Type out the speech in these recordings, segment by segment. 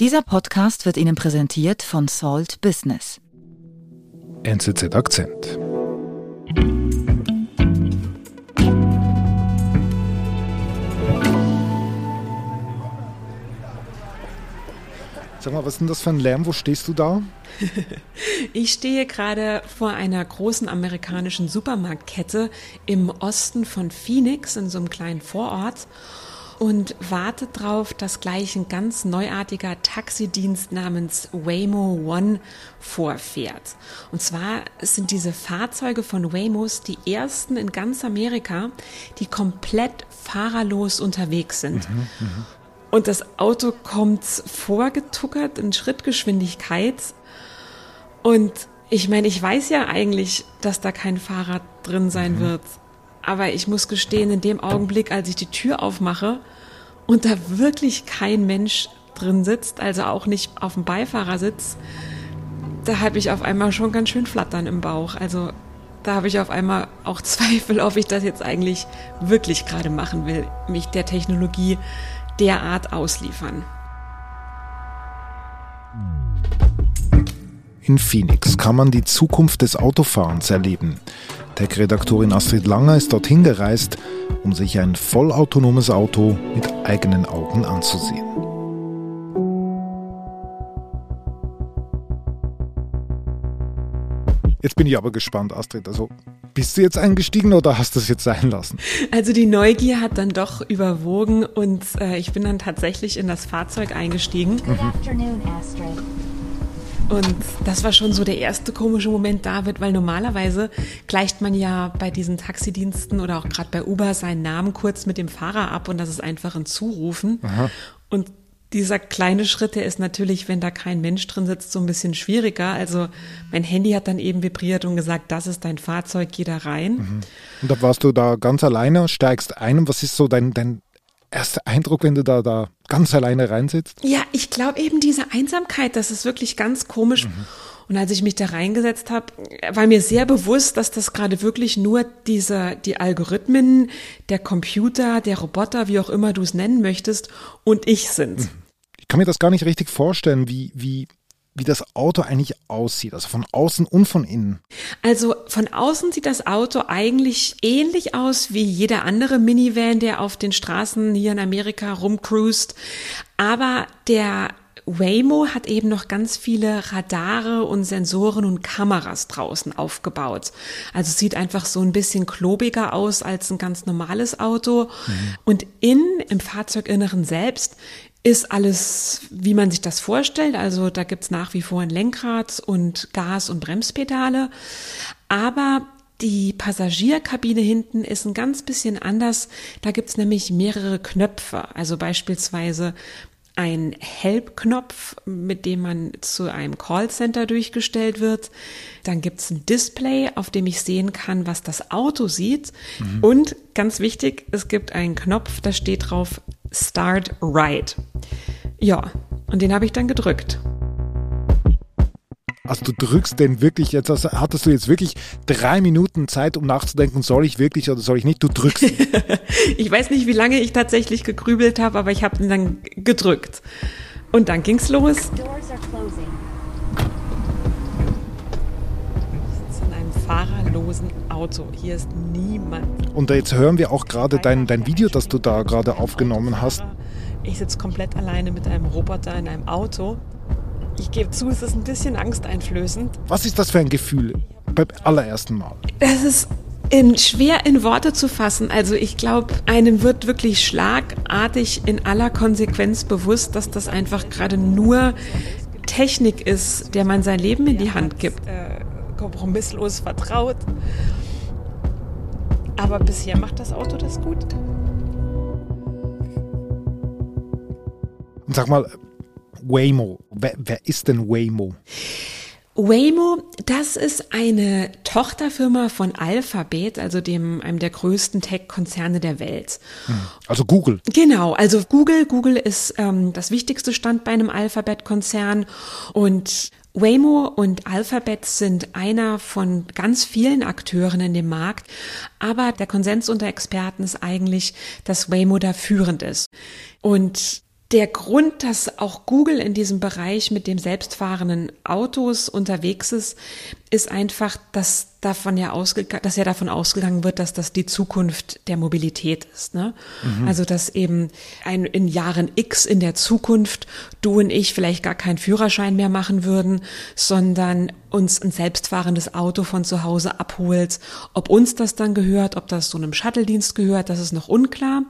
Dieser Podcast wird Ihnen präsentiert von Salt Business. NZZ Akzent. Sag mal, was ist denn das für ein Lärm? Wo stehst du da? Ich stehe gerade vor einer großen amerikanischen Supermarktkette im Osten von Phoenix in so einem kleinen Vorort und warte darauf, dass gleich ein ganz neuartiger Taxidienst namens Waymo One vorfährt. Und zwar sind diese Fahrzeuge von Waymos die ersten in ganz Amerika, die komplett fahrerlos unterwegs sind. Mhm, mh. Und das Auto kommt vorgetuckert in Schrittgeschwindigkeit. Und ich meine, ich weiß ja eigentlich, dass da kein Fahrrad drin sein mhm. wird. Aber ich muss gestehen, in dem Augenblick, als ich die Tür aufmache und da wirklich kein Mensch drin sitzt, also auch nicht auf dem Beifahrersitz, da habe ich auf einmal schon ganz schön Flattern im Bauch. Also da habe ich auf einmal auch Zweifel, ob ich das jetzt eigentlich wirklich gerade machen will, mich der Technologie derart ausliefern. In Phoenix kann man die Zukunft des Autofahrens erleben. Tech-Redaktorin Astrid Langer ist dorthin gereist, um sich ein vollautonomes Auto mit eigenen Augen anzusehen. Jetzt bin ich aber gespannt, Astrid. Also bist du jetzt eingestiegen oder hast du es jetzt sein lassen? Also die Neugier hat dann doch überwogen und äh, ich bin dann tatsächlich in das Fahrzeug eingestiegen. Mhm. Und das war schon so der erste komische Moment, David, weil normalerweise gleicht man ja bei diesen Taxidiensten oder auch gerade bei Uber seinen Namen kurz mit dem Fahrer ab und das ist einfach ein Zurufen. Aha. Und dieser kleine Schritt, der ist natürlich, wenn da kein Mensch drin sitzt, so ein bisschen schwieriger. Also mein Handy hat dann eben vibriert und gesagt, das ist dein Fahrzeug, geh da rein. Mhm. Und da warst du da ganz alleine, steigst ein und was ist so dein, dein erster Eindruck, wenn du da, da ganz alleine reinsitzt? Ja, ich glaube eben diese Einsamkeit, das ist wirklich ganz komisch. Mhm. Und als ich mich da reingesetzt habe, war mir sehr bewusst, dass das gerade wirklich nur diese, die Algorithmen, der Computer, der Roboter, wie auch immer du es nennen möchtest, und ich sind. Mhm. Ich kann mir das gar nicht richtig vorstellen, wie, wie wie das Auto eigentlich aussieht, also von außen und von innen. Also von außen sieht das Auto eigentlich ähnlich aus wie jeder andere Minivan, der auf den Straßen hier in Amerika rumcruist. Aber der Waymo hat eben noch ganz viele Radare und Sensoren und Kameras draußen aufgebaut. Also sieht einfach so ein bisschen klobiger aus als ein ganz normales Auto. Mhm. Und in, im Fahrzeuginneren selbst ist alles, wie man sich das vorstellt. Also da gibt's nach wie vor ein Lenkrad und Gas- und Bremspedale. Aber die Passagierkabine hinten ist ein ganz bisschen anders. Da gibt's nämlich mehrere Knöpfe. Also beispielsweise ein Help-Knopf, mit dem man zu einem Callcenter durchgestellt wird. Dann gibt's ein Display, auf dem ich sehen kann, was das Auto sieht. Mhm. Und ganz wichtig, es gibt einen Knopf, da steht drauf Start Ride. Ja, und den habe ich dann gedrückt. Also du drückst den wirklich jetzt, also hattest du jetzt wirklich drei Minuten Zeit, um nachzudenken, soll ich wirklich oder soll ich nicht? Du drückst. ich weiß nicht, wie lange ich tatsächlich gegrübelt habe, aber ich habe ihn dann gedrückt. Und dann ging's los. in einem fahrerlosen Auto. Hier ist niemand. Und jetzt hören wir auch gerade dein, dein Video, das du da gerade aufgenommen hast. Ich sitze komplett alleine mit einem Roboter in einem Auto. Ich gebe zu, es ist ein bisschen angsteinflößend. Was ist das für ein Gefühl beim allerersten Mal? Das ist in, schwer in Worte zu fassen. Also ich glaube, einem wird wirklich schlagartig in aller Konsequenz bewusst, dass das einfach gerade nur Technik ist, der man sein Leben in die Hand gibt. Äh, kompromisslos vertraut. Aber bisher macht das Auto das gut. Und sag mal, Waymo. Wer, wer ist denn Waymo? Waymo, das ist eine Tochterfirma von Alphabet, also dem einem der größten Tech-Konzerne der Welt. Hm, also Google. Genau, also Google. Google ist ähm, das wichtigste Standbein im Alphabet-Konzern und Waymo und Alphabet sind einer von ganz vielen Akteuren in dem Markt, aber der Konsens unter Experten ist eigentlich, dass Waymo da führend ist. Und der Grund, dass auch Google in diesem Bereich mit dem selbstfahrenden Autos unterwegs ist, ist einfach, dass davon ja ausgegangen, dass ja davon ausgegangen wird, dass das die Zukunft der Mobilität ist. Ne? Mhm. Also dass eben ein, in Jahren X in der Zukunft du und ich vielleicht gar keinen Führerschein mehr machen würden, sondern uns ein selbstfahrendes Auto von zu Hause abholt. Ob uns das dann gehört, ob das so einem Shuttle-Dienst gehört, das ist noch unklar.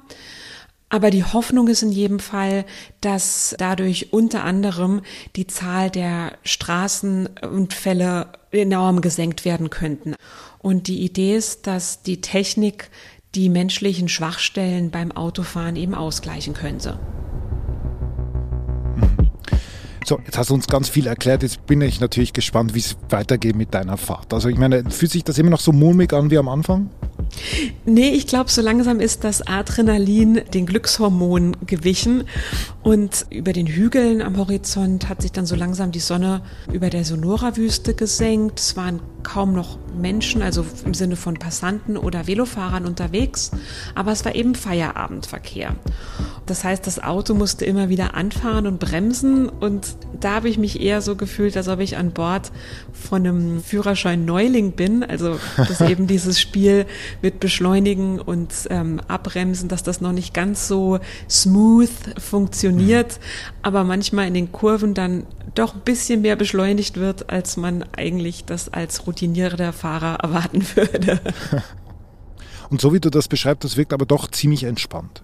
Aber die Hoffnung ist in jedem Fall, dass dadurch unter anderem die Zahl der Straßenunfälle enorm gesenkt werden könnten. Und die Idee ist, dass die Technik die menschlichen Schwachstellen beim Autofahren eben ausgleichen könnte. So, jetzt hast du uns ganz viel erklärt. Jetzt bin ich natürlich gespannt, wie es weitergeht mit deiner Fahrt. Also ich meine, fühlt sich das immer noch so mulmig an wie am Anfang? Nee, ich glaube, so langsam ist das Adrenalin den Glückshormonen gewichen. Und über den Hügeln am Horizont hat sich dann so langsam die Sonne über der Sonora-Wüste gesenkt. Es waren kaum noch Menschen, also im Sinne von Passanten oder Velofahrern unterwegs. Aber es war eben Feierabendverkehr. Das heißt, das Auto musste immer wieder anfahren und bremsen. Und da habe ich mich eher so gefühlt, als ob ich an Bord von einem Führerschein Neuling bin. Also, dass eben dieses Spiel mit Beschleunigen und ähm, Abbremsen, dass das noch nicht ganz so smooth funktioniert, aber manchmal in den Kurven dann doch ein bisschen mehr beschleunigt wird, als man eigentlich das als routinierter Fahrer erwarten würde. Und so wie du das beschreibst, das wirkt aber doch ziemlich entspannt.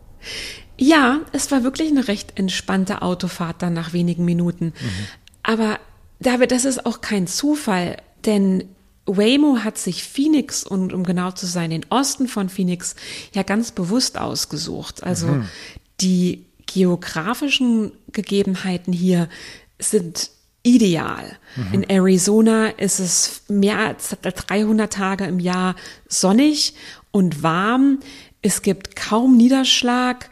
Ja, es war wirklich eine recht entspannte Autofahrt dann nach wenigen Minuten. Mhm. Aber David, das ist auch kein Zufall, denn Waymo hat sich Phoenix und um genau zu sein, den Osten von Phoenix ja ganz bewusst ausgesucht. Also mhm. die geografischen Gegebenheiten hier sind ideal. Mhm. In Arizona ist es mehr als 300 Tage im Jahr sonnig und warm. Es gibt kaum Niederschlag.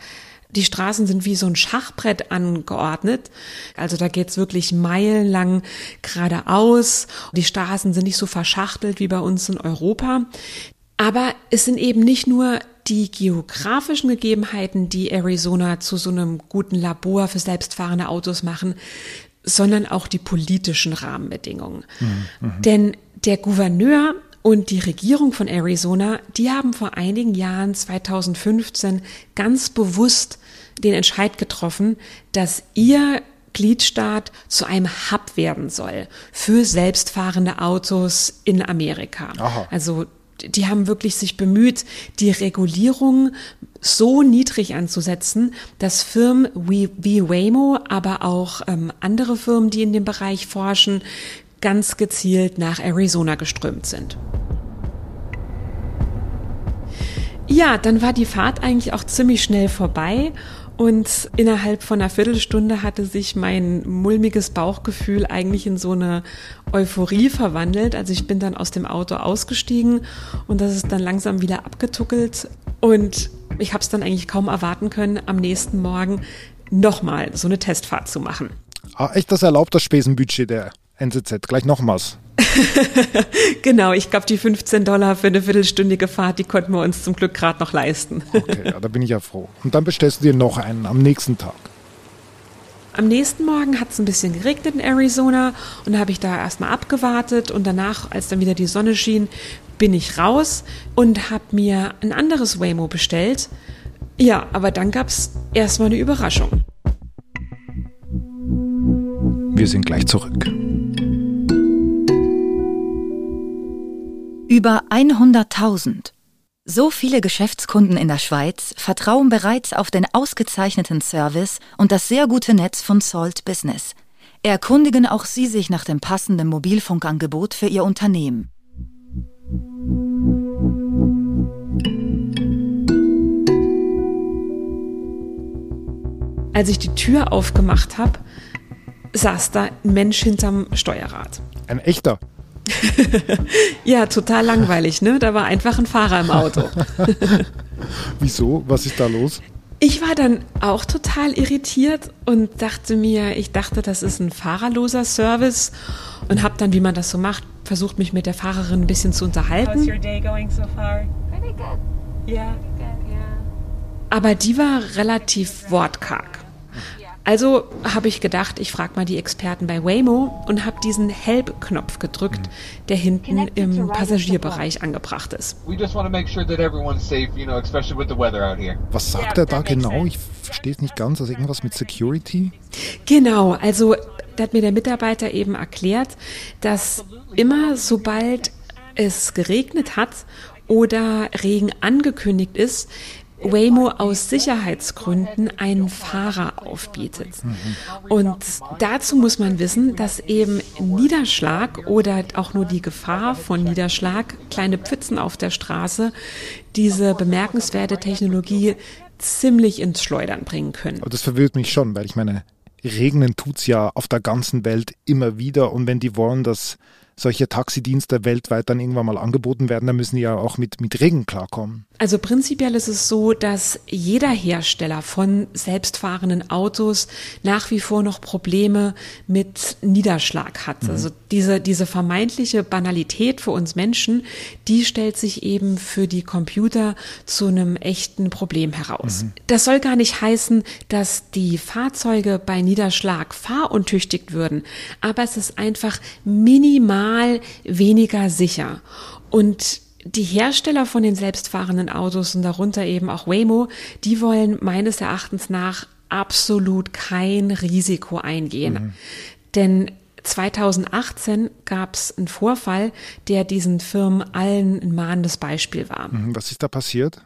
Die Straßen sind wie so ein Schachbrett angeordnet. Also da geht's wirklich meilenlang geradeaus. Die Straßen sind nicht so verschachtelt wie bei uns in Europa. Aber es sind eben nicht nur die geografischen Gegebenheiten, die Arizona zu so einem guten Labor für selbstfahrende Autos machen, sondern auch die politischen Rahmenbedingungen. Mhm. mhm. Denn der Gouverneur und die Regierung von Arizona, die haben vor einigen Jahren, 2015, ganz bewusst den Entscheid getroffen, dass ihr Gliedstaat zu einem Hub werden soll für selbstfahrende Autos in Amerika. Aha. Also die haben wirklich sich bemüht, die Regulierung so niedrig anzusetzen, dass Firmen wie, Waymo, aber auch ähm, andere Firmen, die in dem Bereich forschen, ganz gezielt nach Arizona geströmt sind. Ja, dann war die Fahrt eigentlich auch ziemlich schnell vorbei und innerhalb von einer Viertelstunde hatte sich mein mulmiges Bauchgefühl eigentlich in so eine Euphorie verwandelt. Also ich bin dann aus dem Auto ausgestiegen und das ist dann langsam wieder abgetuckelt und ich habe es dann eigentlich kaum erwarten können, am nächsten Morgen nochmal so eine Testfahrt zu machen. Ah, echt, das erlaubt das Spesenbudget der NZZ. Gleich nochmals. genau, ich glaube, die 15 Dollar für eine viertelstündige Fahrt, die konnten wir uns zum Glück gerade noch leisten. okay, ja, da bin ich ja froh. Und dann bestellst du dir noch einen am nächsten Tag. Am nächsten Morgen hat es ein bisschen geregnet in Arizona und da habe ich da erstmal abgewartet und danach, als dann wieder die Sonne schien, bin ich raus und habe mir ein anderes Waymo bestellt. Ja, aber dann gab es erstmal eine Überraschung. Wir sind gleich zurück. Über 100.000. So viele Geschäftskunden in der Schweiz vertrauen bereits auf den ausgezeichneten Service und das sehr gute Netz von Salt Business. Erkundigen auch Sie sich nach dem passenden Mobilfunkangebot für Ihr Unternehmen. Als ich die Tür aufgemacht habe, saß da ein Mensch hinterm Steuerrad. Ein echter? ja, total langweilig, ne? Da war einfach ein Fahrer im Auto. Wieso? Was ist da los? Ich war dann auch total irritiert und dachte mir, ich dachte, das ist ein fahrerloser Service und habe dann, wie man das so macht, versucht, mich mit der Fahrerin ein bisschen zu unterhalten. How's your day going so far? Pretty good. Yeah. Pretty good, yeah. Aber die war relativ wortkarg. Also habe ich gedacht, ich frage mal die Experten bei Waymo und habe diesen Help-Knopf gedrückt, der hinten im Passagierbereich angebracht ist. Was sagt er da genau? Ich verstehe es nicht ganz. Also irgendwas mit Security? Genau, also da hat mir der Mitarbeiter eben erklärt, dass immer sobald es geregnet hat oder Regen angekündigt ist, Waymo aus Sicherheitsgründen einen Fahrer aufbietet. Und dazu muss man wissen, dass eben Niederschlag oder auch nur die Gefahr von Niederschlag, kleine Pfützen auf der Straße, diese bemerkenswerte Technologie ziemlich ins Schleudern bringen können. Aber das verwirrt mich schon, weil ich meine, regnen tut es ja auf der ganzen Welt immer wieder und wenn die wollen, dass solche Taxidienste weltweit dann irgendwann mal angeboten werden, dann müssen die ja auch mit, mit Regen klarkommen. Also prinzipiell ist es so, dass jeder Hersteller von selbstfahrenden Autos nach wie vor noch Probleme mit Niederschlag hat. Mhm. Also diese, diese vermeintliche Banalität für uns Menschen, die stellt sich eben für die Computer zu einem echten Problem heraus. Mhm. Das soll gar nicht heißen, dass die Fahrzeuge bei Niederschlag fahruntüchtigt würden, aber es ist einfach minimal weniger sicher. Und die Hersteller von den selbstfahrenden Autos und darunter eben auch Waymo, die wollen meines Erachtens nach absolut kein Risiko eingehen. Mhm. Denn 2018 gab es einen Vorfall, der diesen Firmen allen ein mahnendes Beispiel war. Mhm. Was ist da passiert?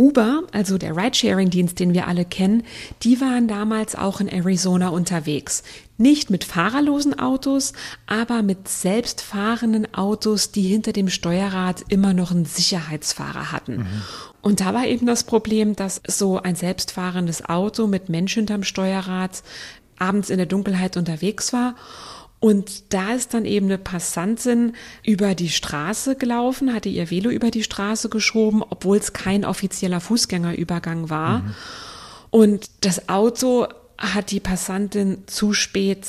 Uber, also der Ridesharing-Dienst, den wir alle kennen, die waren damals auch in Arizona unterwegs. Nicht mit fahrerlosen Autos, aber mit selbstfahrenden Autos, die hinter dem Steuerrad immer noch einen Sicherheitsfahrer hatten. Mhm. Und da war eben das Problem, dass so ein selbstfahrendes Auto mit Mensch hinterm Steuerrad abends in der Dunkelheit unterwegs war und da ist dann eben eine Passantin über die Straße gelaufen, hatte ihr Velo über die Straße geschoben, obwohl es kein offizieller Fußgängerübergang war. Mhm. Und das Auto hat die Passantin zu spät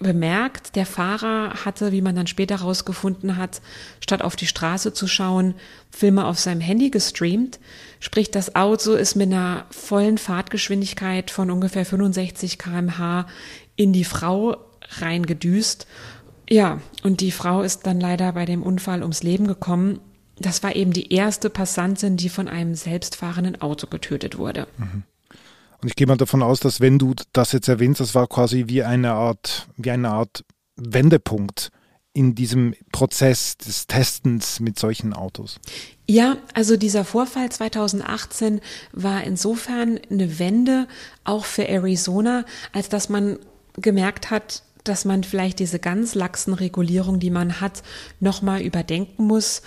bemerkt. Der Fahrer hatte, wie man dann später herausgefunden hat, statt auf die Straße zu schauen, Filme auf seinem Handy gestreamt. Sprich, das Auto ist mit einer vollen Fahrtgeschwindigkeit von ungefähr 65 kmh in die Frau reingedüst. Ja, und die Frau ist dann leider bei dem Unfall ums Leben gekommen. Das war eben die erste Passantin, die von einem selbstfahrenden Auto getötet wurde. Mhm. Und ich gehe mal davon aus, dass wenn du das jetzt erwähnst, das war quasi wie eine Art, wie eine Art Wendepunkt in diesem Prozess des Testens mit solchen Autos. Ja, also dieser Vorfall 2018 war insofern eine Wende auch für Arizona, als dass man gemerkt hat, dass man vielleicht diese ganz laxen Regulierungen, die man hat, nochmal überdenken muss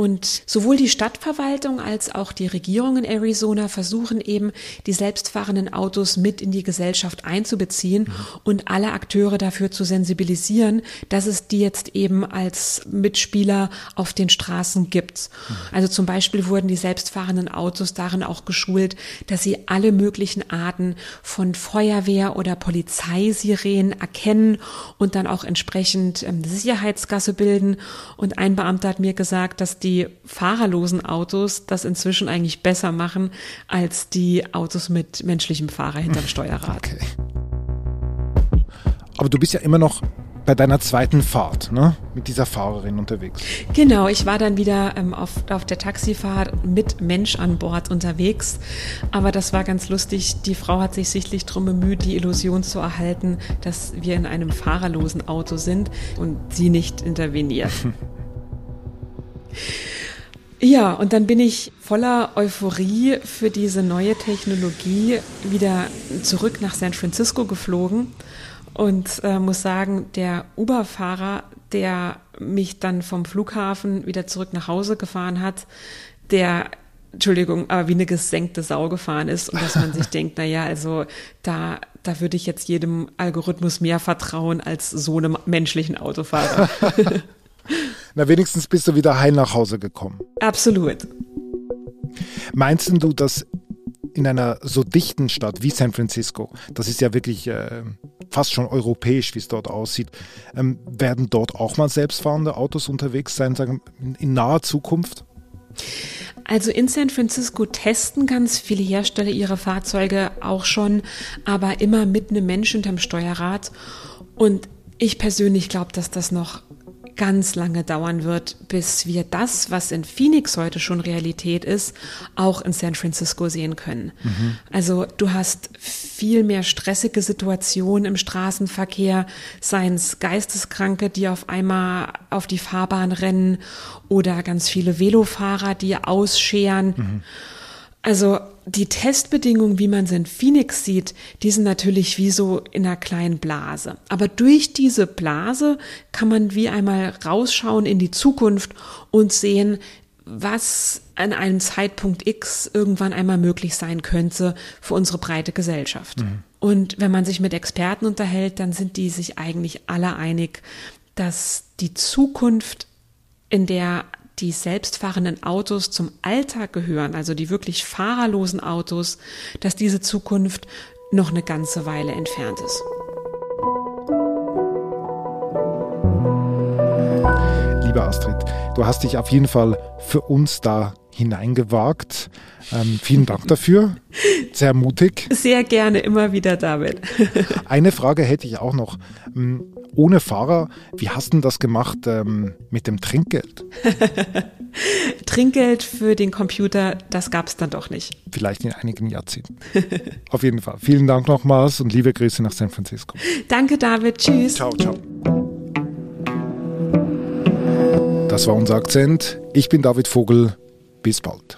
und sowohl die Stadtverwaltung als auch die Regierung in Arizona versuchen eben, die selbstfahrenden Autos mit in die Gesellschaft einzubeziehen mhm. und alle Akteure dafür zu sensibilisieren, dass es die jetzt eben als Mitspieler auf den Straßen gibt. Mhm. Also zum Beispiel wurden die selbstfahrenden Autos darin auch geschult, dass sie alle möglichen Arten von Feuerwehr oder Polizeisirenen erkennen und dann auch entsprechend ähm, Sicherheitsgasse bilden. Und ein Beamter hat mir gesagt, dass die die fahrerlosen Autos das inzwischen eigentlich besser machen als die Autos mit menschlichem Fahrer hinterm Steuerrad. Okay. Aber du bist ja immer noch bei deiner zweiten Fahrt, ne? Mit dieser Fahrerin unterwegs. Genau, ich war dann wieder ähm, auf, auf der Taxifahrt mit Mensch an Bord unterwegs. Aber das war ganz lustig. Die Frau hat sich sichtlich darum bemüht, die Illusion zu erhalten, dass wir in einem fahrerlosen Auto sind und sie nicht interveniert. Ja, und dann bin ich voller Euphorie für diese neue Technologie wieder zurück nach San Francisco geflogen und äh, muss sagen, der Uber-Fahrer, der mich dann vom Flughafen wieder zurück nach Hause gefahren hat, der Entschuldigung, aber wie eine gesenkte Sau gefahren ist und dass man sich denkt, na ja, also da, da würde ich jetzt jedem Algorithmus mehr vertrauen als so einem menschlichen Autofahrer. Na, wenigstens bist du wieder heil nach Hause gekommen. Absolut. Meinst du, dass in einer so dichten Stadt wie San Francisco, das ist ja wirklich äh, fast schon europäisch, wie es dort aussieht, ähm, werden dort auch mal selbstfahrende Autos unterwegs sein, sagen in, in naher Zukunft? Also in San Francisco testen ganz viele Hersteller ihre Fahrzeuge auch schon, aber immer mit einem Menschen hinterm Steuerrad. Und ich persönlich glaube, dass das noch ganz lange dauern wird, bis wir das, was in Phoenix heute schon Realität ist, auch in San Francisco sehen können. Mhm. Also du hast viel mehr stressige Situationen im Straßenverkehr, seien es Geisteskranke, die auf einmal auf die Fahrbahn rennen oder ganz viele Velofahrer, die ausscheren. Mhm. Also die Testbedingungen, wie man sie in Phoenix sieht, die sind natürlich wie so in einer kleinen Blase. Aber durch diese Blase kann man wie einmal rausschauen in die Zukunft und sehen, was an einem Zeitpunkt X irgendwann einmal möglich sein könnte für unsere breite Gesellschaft. Mhm. Und wenn man sich mit Experten unterhält, dann sind die sich eigentlich alle einig, dass die Zukunft, in der die selbstfahrenden Autos zum Alltag gehören, also die wirklich fahrerlosen Autos, dass diese Zukunft noch eine ganze Weile entfernt ist. Liebe Astrid, du hast dich auf jeden Fall für uns da hineingewagt. Ähm, vielen Dank dafür. Sehr mutig. Sehr gerne, immer wieder, David. Eine Frage hätte ich auch noch. Ähm, ohne Fahrer, wie hast du das gemacht ähm, mit dem Trinkgeld? Trinkgeld für den Computer, das gab es dann doch nicht. Vielleicht in einigen Jahrzehnten. Auf jeden Fall. Vielen Dank nochmals und liebe Grüße nach San Francisco. Danke, David. Tschüss. Ciao, ciao. Das war unser Akzent. Ich bin David Vogel. Bis bald.